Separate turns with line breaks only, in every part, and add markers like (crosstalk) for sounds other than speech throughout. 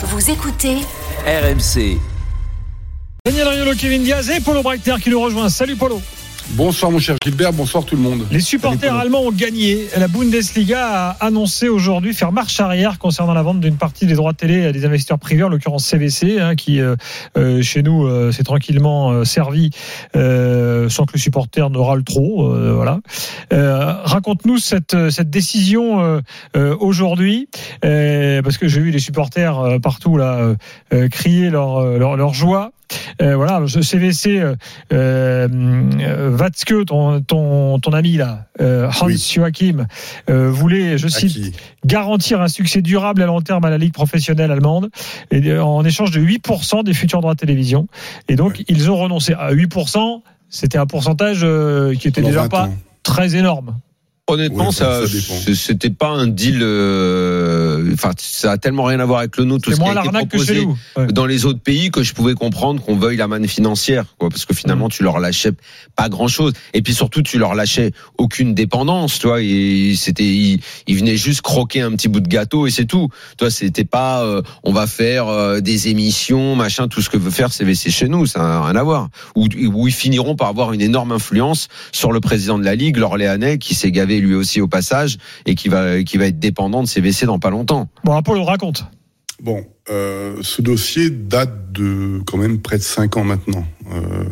Vous écoutez
RMC.
Daniel Riolo, Kevin Diaz et Polo Breitner qui nous rejoint. Salut Polo.
Bonsoir mon cher Gilbert, bonsoir tout le monde.
Les supporters allemands ont gagné. La Bundesliga a annoncé aujourd'hui faire marche arrière concernant la vente d'une partie des droits de télé à des investisseurs privés, en l'occurrence CVC, hein, qui euh, euh, chez nous euh, s'est tranquillement euh, servi sans que les supporters ne râlent trop. voilà. Raconte-nous cette, cette décision aujourd'hui, parce que j'ai vu les supporters partout là crier leur, leur, leur joie. Euh, voilà, CVC, euh, euh, Watzke, ton, ton, ton ami là, euh, Hans
Oui.
Joachim, euh, voulait, je cite, garantir un succès durable à long terme à la Ligue professionnelle allemande et de- en échange de 8% des futurs droits de télévision. Et donc, ils ont renoncé à 8%. C'était un pourcentage euh, qui était déjà
20
pas
ans.
très énorme.
Honnêtement,
Oui,
ça,
ça
c'était pas un deal. euh, Enfin, ça a tellement rien à voir avec le nôtre, tout
C'est
ce qui
moins
a été
l'arnaque que
proposé
chez nous. Ouais.
dans les autres pays que je pouvais comprendre qu'on veuille la manne financière, quoi, parce que finalement tu leur lâchais pas grand chose, et puis surtout tu leur lâchais aucune dépendance, tu vois, et c'était, ils, ils venaient juste croquer un petit bout de gâteau et c'est tout, tu vois, c'était pas, euh, on va faire euh, des émissions, machin, tout ce que veut faire CVC chez nous, ça n'a rien à voir, où, où ils finiront par avoir une énorme influence sur le président de la ligue, l'Orléanais, qui s'est gavé lui aussi au passage et qui va, qui va être dépendant de CVC dans pas longtemps.
Bon, Apollo, raconte.
Bon, euh, ce dossier date de quand même près de cinq ans maintenant. Euh,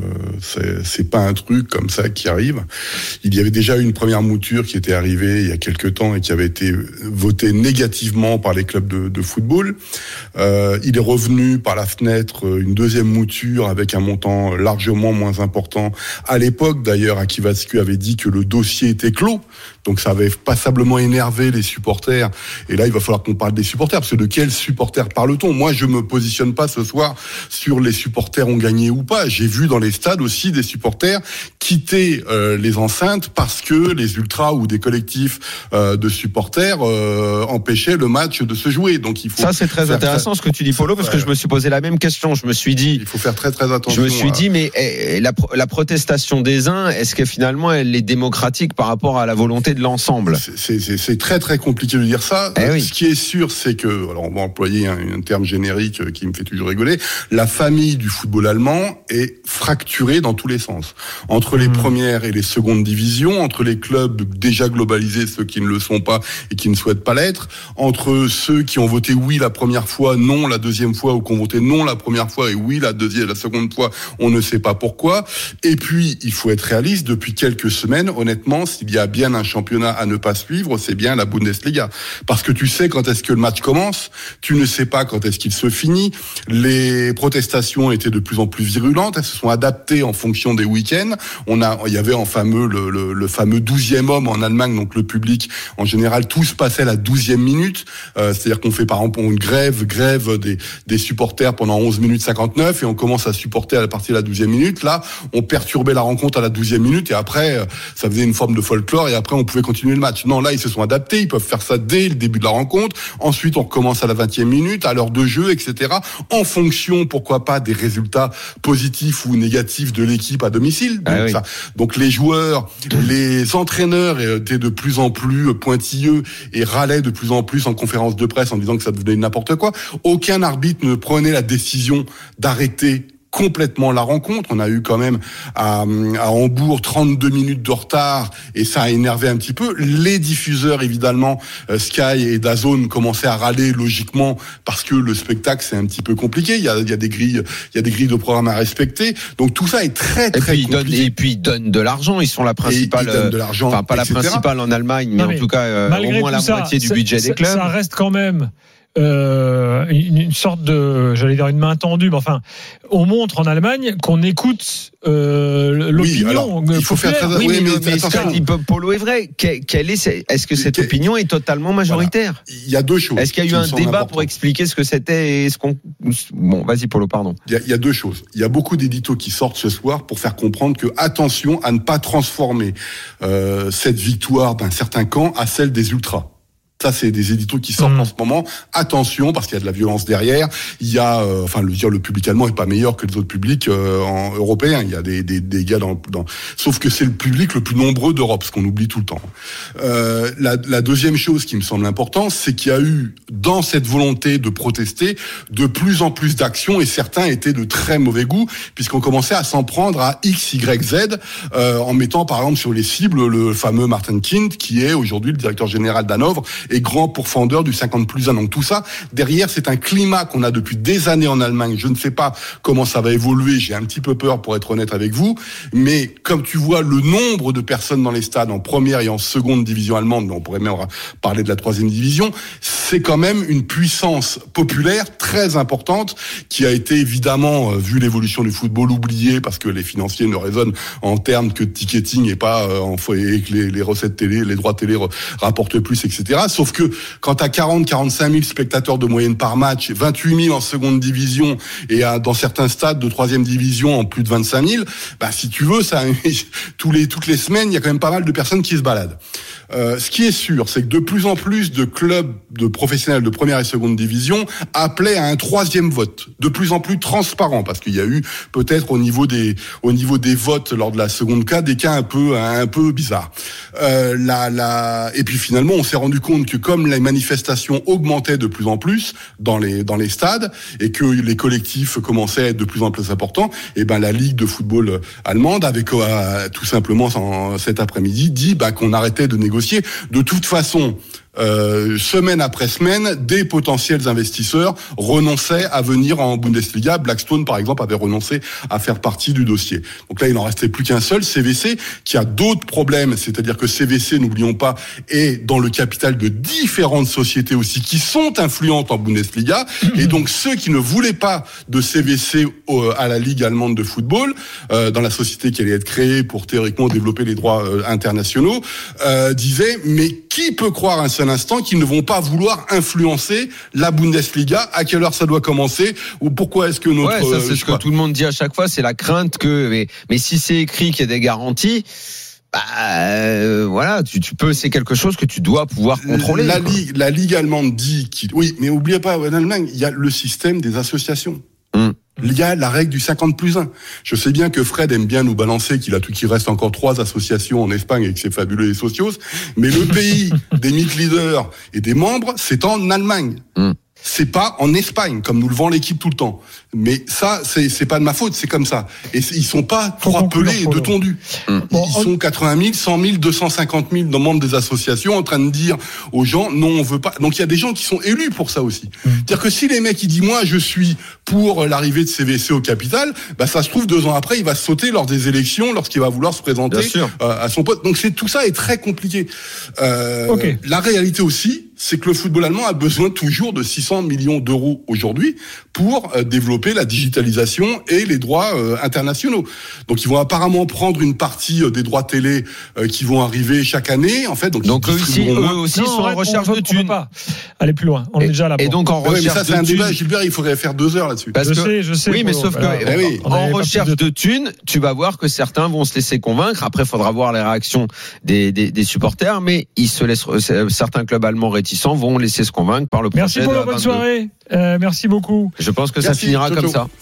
c'est- pas un truc comme ça qui arrive. Il y avait déjà une première mouture qui était arrivée il y a quelques temps et qui avait été votée négativement par les clubs de, football. Euh, il est revenu par la fenêtre euh, une deuxième mouture avec un montant largement moins important. À l'époque, d'ailleurs, Akivatsku avait dit que le dossier était clos. Donc ça avait passablement énervé les supporters. Et là, il va falloir qu'on parle des supporters. Parce que de quels supporters parle-t-on? Moi, je me positionne pas ce soir sur les supporters ont gagné ou pas. Vu dans les stades aussi des supporters quitter euh, les enceintes parce que les ultras ou des collectifs euh, de supporters euh, empêchaient le match de se jouer. Donc il faut
Ça, c'est très intéressant ce que tu dis, Polo, parce que je me suis posé la même question. Je me suis dit,
il faut faire très très attention.
je me suis
à-
dit, mais eh, la, pro- la protestation des uns, est-ce que finalement elle est démocratique par rapport à la volonté de l'ensemble?
C'est- très très compliqué de dire ça.
Eh oui.
Ce qui est sûr, c'est que, alors on va employer un, un terme générique qui me fait toujours rigoler, la famille du football allemand est fracturée dans tous les sens. Entre les
Mhm.
premières et les secondes divisions, entre les clubs déjà globalisés, ceux qui ne le sont pas et qui ne souhaitent pas l'être, entre ceux qui ont voté oui la première fois, non la deuxième fois, ou qui ont voté non la première fois et oui la deuxième, la seconde fois, on ne sait pas pourquoi. Et puis, il faut être réaliste, depuis quelques semaines, honnêtement, s'il y a bien un championnat à ne pas suivre, c'est bien la Bundesliga. Parce que tu sais quand est-ce que le match commence, tu ne sais pas quand est-ce qu'il se finit. Les protestations étaient de plus en plus virulentes, se sont adaptées en fonction des week-ends. On a, il y avait en fameux, le, le, fameux douzième homme en Allemagne, donc le public, en général, tout se passait à la douzième minute. Euh, C'est-à-dire qu'on fait par exemple une grève, grève des, des supporters pendant 11 minutes 59 et on commence à supporter à la partir de la douzième minute. Là, on perturbait la rencontre à la douzième minute et après, euh, ça faisait une forme de folklore et après, on pouvait continuer le match. Non, là, ils se sont adaptés, ils peuvent faire ça dès le début de la rencontre. Ensuite, on recommence à la vingtième minute, à l'heure de jeu, etc. En fonction, pourquoi pas, des résultats positifs ou négatifs de l'équipe à domicile. Donc,
Ah oui.
ça- donc les joueurs, les entraîneurs étaient de plus en plus pointilleux et râlaient de plus en plus en conférence de presse en disant que ça devenait n'importe quoi. Aucun arbitre ne prenait la décision d'arrêter complètement la rencontre. On a eu quand même à, à Hambourg 32 minutes de retard et ça a énervé un petit peu. Les diffuseurs, évidemment, euh, Sky et Dazone commençaient à râler logiquement parce que le spectacle c'est un petit peu compliqué. Il y a, il y a des grilles, il y a des grilles de programme à respecter. Donc tout ça est très
et
très
puis, ils donnent,
compliqué.
et puis ils donnent de l'argent. Ils sont la principale,
ils donnent de l'argent,
enfin pas la principale en Allemagne, mais
Non,
en tout cas euh, au moins la
ça,
moitié du budget des clubs.
Ça reste quand même euh, une, une sorte de, j'allais dire une main tendue, mais enfin, on montre en Allemagne qu'on écoute euh, l'opinion.
alors, il faut faire très-
Oui,
Oui,
mais,
mais
mais
attention.
Polo est vrai. Que- Quelle est, ce- est-ce que cette opinion est totalement majoritaire
Il y a deux choses.
Est-ce qu'il y a eu un débat pour expliquer ce que c'était et ce qu'on Bon, vas-y Polo, pardon.
Il y, a, il y a deux choses. Il y a beaucoup d'éditos qui sortent ce soir pour faire comprendre que attention à ne pas transformer euh, cette victoire d'un certain camp à celle des ultras. Ça, c'est des éditos qui sortent
Mhm.
en ce moment. Attention, parce qu'il y a de la violence derrière. Il y a, euh, enfin, le dire, le public allemand est pas meilleur que les autres publics euh, en, européens. Il y a des, des, des gars dans, dans, sauf que c'est le public le plus nombreux d'Europe, ce qu'on oublie tout le temps. Euh, la, la deuxième chose qui me semble importante, c'est qu'il y a eu dans cette volonté de protester de plus en plus d'actions et certains étaient de très mauvais goût puisqu'on commençait à s'en prendre à X, Y, Z euh, en mettant par exemple sur les cibles le fameux Martin Kind qui est aujourd'hui le directeur général d'Hanovre et grand pourfendeur du 50 plus 1. Donc tout ça, derrière, c'est un climat qu'on a depuis des années en Allemagne. Je ne sais pas comment ça va évoluer. J'ai un petit peu peur pour être honnête avec vous. Mais comme tu vois le nombre de personnes dans les stades en première et en seconde division allemande, on pourrait même parler de la troisième division, c'est quand même une puissance populaire très importante qui a été évidemment, euh, vu l'évolution du football, oubliée parce que les financiers ne raisonnent en termes que de ticketing et pas euh, en et que les recettes télé, les droits télé rapportent plus, etc. Sauf que quand tu as 40, 45 000 spectateurs de moyenne par match, 28 000 en seconde division et à, dans certains stades de troisième division en plus de 25 000, bah, si tu veux, ça, (laughs) tous les, toutes les semaines, il y a quand même pas mal de personnes qui se baladent. Euh, ce qui est sûr, c'est que de plus en plus de clubs de professionnels de première et seconde division appelaient à un troisième vote, de plus en plus transparent, parce qu'il y a eu peut-être au niveau des au niveau des votes lors de la seconde cas des cas un peu un peu bizarres. Euh, la, et puis finalement, on s'est rendu compte que comme les manifestations augmentaient de plus en plus dans les dans les stades et que les collectifs commençaient à être de plus en plus importants, et ben la ligue de football allemande avait euh, tout simplement en, cet après-midi dit bah, qu'on arrêtait de négocier. De toute façon, euh, semaine après semaine, des potentiels investisseurs renonçaient à venir en Bundesliga. Blackstone, par exemple, avait renoncé à faire partie du dossier. Donc là, il n'en restait plus qu'un seul, CVC, qui a d'autres problèmes. C'est-à-dire que CVC, n'oublions pas, est dans le capital de différentes sociétés aussi qui sont influentes en Bundesliga. Et donc, ceux qui ne voulaient pas de CVC à la Ligue allemande de football, euh, dans la société qui allait être créée pour théoriquement développer les droits euh, internationaux, euh, disaient, mais qui peut croire un seul instant qu'ils ne vont pas vouloir influencer la Bundesliga À quelle heure ça doit commencer Ou pourquoi est-ce que notre...
Ouais, ça c'est ce que tout le monde dit à chaque fois, c'est la crainte que... Mais, mais si c'est écrit qu'il y a des garanties... Bah, euh, voilà, tu, tu peux, c'est quelque chose que tu dois pouvoir contrôler.
La, ligue, la ligue allemande dit qu'il, oui, mais oubliez pas, en Allemagne, il y a le système des associations. Il y a la règle du 50 plus 1. Je sais bien que Fred aime bien nous balancer qu'il a tout, qu'il reste encore trois associations en Espagne et que c'est fabuleux et socios. Mais le (laughs) pays des mythes leaders et des membres, c'est en Allemagne.
Hum.
C'est pas en Espagne, comme nous le vend l'équipe tout le temps. Mais ça, c'est, c'est pas de ma faute, c'est comme ça. Et ils sont pas trois pelés et deux tondus.
Mmh.
Ils bon, sont 80 000, 100 000, 250 000 dans membres des associations en train de dire aux gens, non, on veut pas. Donc il y a des gens qui sont élus pour ça aussi. Mmh. C'est-à-dire que si les mecs, ils disent, moi, je suis pour l'arrivée de CVC au capital, bah, ça se trouve, deux ans après, il va sauter lors des élections, lorsqu'il va vouloir se présenter euh, à son poste. Donc c'est, tout ça est très compliqué. Euh,
okay.
La réalité aussi, c'est que le football allemand a besoin toujours de 600 millions d'euros aujourd'hui pour euh, développer la digitalisation et les droits euh, internationaux. Donc ils vont apparemment prendre une partie euh, des droits télé qui vont arriver chaque année. En fait, donc,
donc eux aussi, eux aussi
non,
sont en recherche de thunes.
pas aller plus loin. On
et,
est déjà là.
Et donc en
ouais,
recherche
mais ça, c'est un
de
débat. Gilbert. Il faudrait faire deux heures là-dessus.
je sais, je sais.
Oui, mais sauf
voilà,
que
oui.
en recherche de... de thunes, tu vas voir que certains vont se laisser convaincre. Après, il faudra voir les réactions des, des, des supporters, mais ils se laissent. Certains clubs allemands réticents vont laisser se convaincre par le projet.
Merci pour la bonne soirée. Euh, merci beaucoup.
Je pense que
Merci,
ça finira
Toto.
comme ça.